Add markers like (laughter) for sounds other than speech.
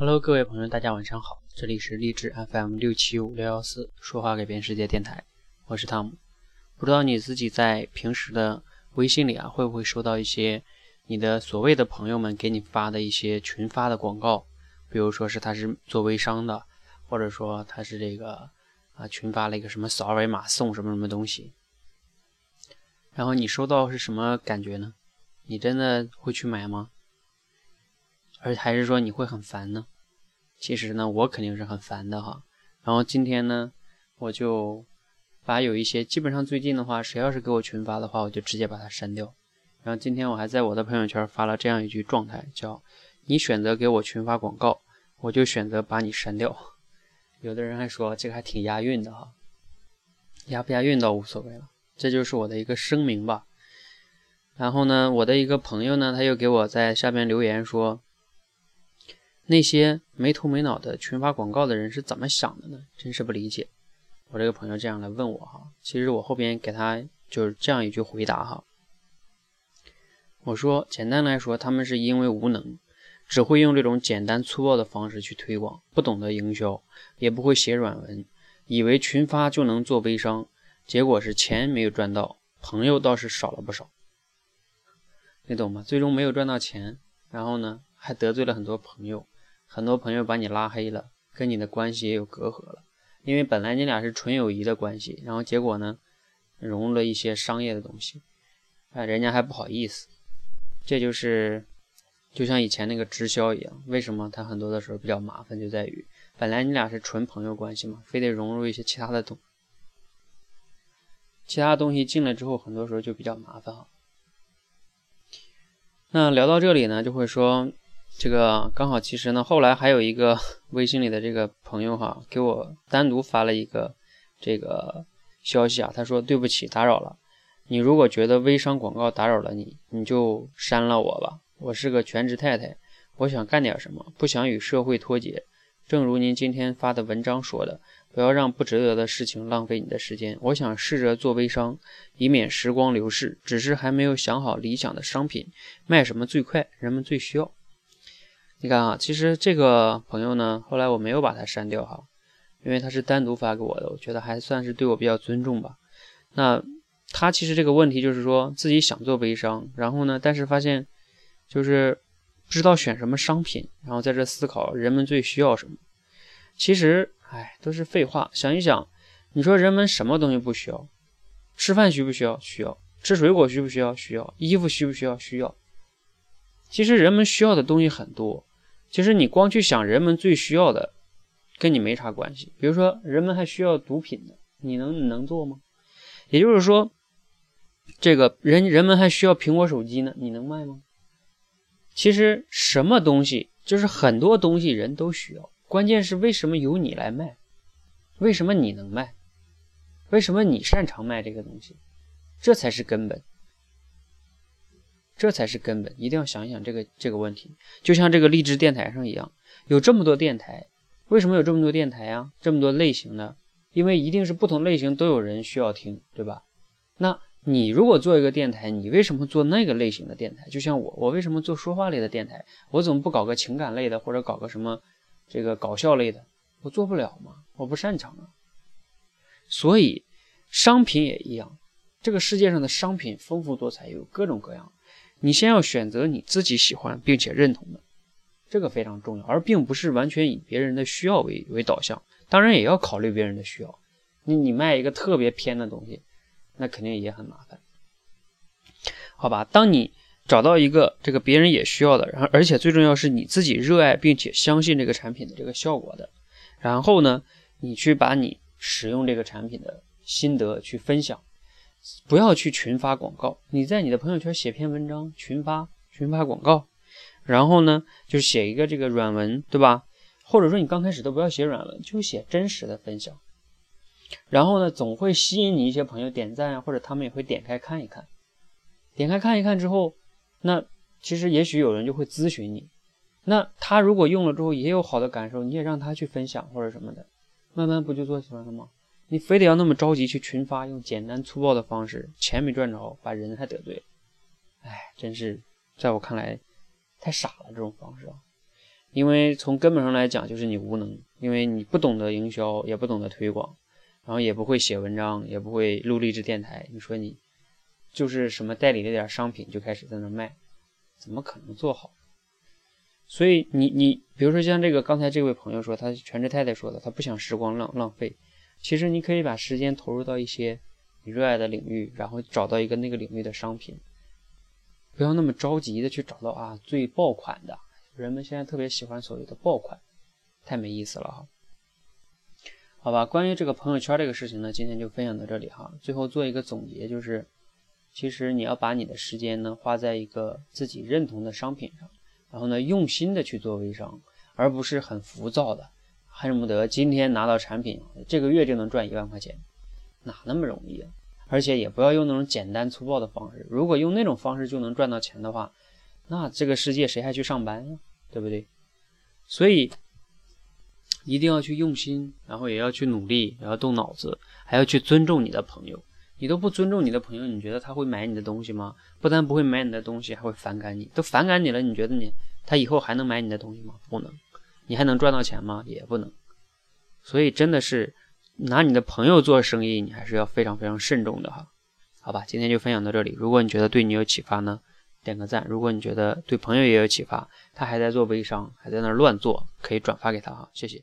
Hello，各位朋友，大家晚上好，这里是励志 FM 六七五六幺四说话改变世界电台，我是汤姆。不知道你自己在平时的微信里啊，会不会收到一些你的所谓的朋友们给你发的一些群发的广告？比如说是他是做微商的，或者说他是这个啊群发了一个什么扫二维码送什么什么东西，然后你收到是什么感觉呢？你真的会去买吗？而还是说你会很烦呢？其实呢，我肯定是很烦的哈。然后今天呢，我就把有一些基本上最近的话，谁要是给我群发的话，我就直接把它删掉。然后今天我还在我的朋友圈发了这样一句状态，叫“你选择给我群发广告，我就选择把你删掉。”有的人还说这个还挺押韵的哈，押不押韵倒无所谓了，这就是我的一个声明吧。然后呢，我的一个朋友呢，他又给我在下边留言说。那些没头没脑的群发广告的人是怎么想的呢？真是不理解。我这个朋友这样来问我哈，其实我后边给他就是这样一句回答哈。我说，简单来说，他们是因为无能，只会用这种简单粗暴的方式去推广，不懂得营销，也不会写软文，以为群发就能做微商，结果是钱没有赚到，朋友倒是少了不少。你懂吗？最终没有赚到钱，然后呢，还得罪了很多朋友。很多朋友把你拉黑了，跟你的关系也有隔阂了，因为本来你俩是纯友谊的关系，然后结果呢，融入了一些商业的东西，哎，人家还不好意思，这就是就像以前那个直销一样，为什么他很多的时候比较麻烦，就在于本来你俩是纯朋友关系嘛，非得融入一些其他的东，其他东西进来之后，很多时候就比较麻烦啊。那聊到这里呢，就会说。这个刚好，其实呢，后来还有一个 (laughs) 微信里的这个朋友哈，给我单独发了一个这个消息啊，他说对不起，打扰了。你如果觉得微商广告打扰了你，你就删了我吧。我是个全职太太，我想干点什么，不想与社会脱节。正如您今天发的文章说的，不要让不值得的事情浪费你的时间。我想试着做微商，以免时光流逝，只是还没有想好理想的商品卖什么最快，人们最需要。你看啊，其实这个朋友呢，后来我没有把他删掉哈，因为他是单独发给我的，我觉得还算是对我比较尊重吧。那他其实这个问题就是说自己想做微商，然后呢，但是发现就是不知道选什么商品，然后在这思考人们最需要什么。其实，哎，都是废话。想一想，你说人们什么东西不需要？吃饭需不需要？需要。吃水果需不需要？需要。衣服需不需要？需要。其实人们需要的东西很多。其实你光去想人们最需要的，跟你没啥关系。比如说，人们还需要毒品呢，你能你能做吗？也就是说，这个人人们还需要苹果手机呢，你能卖吗？其实什么东西，就是很多东西人都需要，关键是为什么由你来卖？为什么你能卖？为什么你擅长卖这个东西？这才是根本。这才是根本，一定要想一想这个这个问题。就像这个励志电台上一样，有这么多电台，为什么有这么多电台啊？这么多类型的，因为一定是不同类型都有人需要听，对吧？那你如果做一个电台，你为什么做那个类型的电台？就像我，我为什么做说话类的电台？我怎么不搞个情感类的，或者搞个什么这个搞笑类的？我做不了吗？我不擅长啊。所以商品也一样，这个世界上的商品丰富多彩，有各种各样。你先要选择你自己喜欢并且认同的，这个非常重要，而并不是完全以别人的需要为为导向。当然也要考虑别人的需要。你你卖一个特别偏的东西，那肯定也很麻烦，好吧？当你找到一个这个别人也需要的，然后而且最重要是你自己热爱并且相信这个产品的这个效果的，然后呢，你去把你使用这个产品的心得去分享。不要去群发广告，你在你的朋友圈写篇文章，群发群发广告，然后呢，就写一个这个软文，对吧？或者说你刚开始都不要写软文，就写真实的分享，然后呢，总会吸引你一些朋友点赞啊，或者他们也会点开看一看，点开看一看之后，那其实也许有人就会咨询你，那他如果用了之后也有好的感受，你也让他去分享或者什么的，慢慢不就做起来了吗？你非得要那么着急去群发，用简单粗暴的方式，钱没赚着，把人还得罪，哎，真是在我看来太傻了这种方式啊！因为从根本上来讲，就是你无能，因为你不懂得营销，也不懂得推广，然后也不会写文章，也不会录励志电台。你说你就是什么代理了点商品就开始在那卖，怎么可能做好？所以你你比如说像这个刚才这位朋友说，他全职太太说的，他不想时光浪浪费。其实你可以把时间投入到一些你热爱的领域，然后找到一个那个领域的商品，不要那么着急的去找到啊最爆款的。人们现在特别喜欢所谓的爆款，太没意思了哈。好吧，关于这个朋友圈这个事情呢，今天就分享到这里哈。最后做一个总结，就是其实你要把你的时间呢花在一个自己认同的商品上。然后呢，用心的去做微商，而不是很浮躁的，恨不得今天拿到产品，这个月就能赚一万块钱，哪那么容易啊？而且也不要用那种简单粗暴的方式，如果用那种方式就能赚到钱的话，那这个世界谁还去上班呀？对不对？所以一定要去用心，然后也要去努力，也要动脑子，还要去尊重你的朋友。你都不尊重你的朋友，你觉得他会买你的东西吗？不但不会买你的东西，还会反感你。都反感你了，你觉得你他以后还能买你的东西吗？不能。你还能赚到钱吗？也不能。所以真的是拿你的朋友做生意，你还是要非常非常慎重的哈。好吧，今天就分享到这里。如果你觉得对你有启发呢，点个赞。如果你觉得对朋友也有启发，他还在做微商，还在那乱做，可以转发给他哈。谢谢。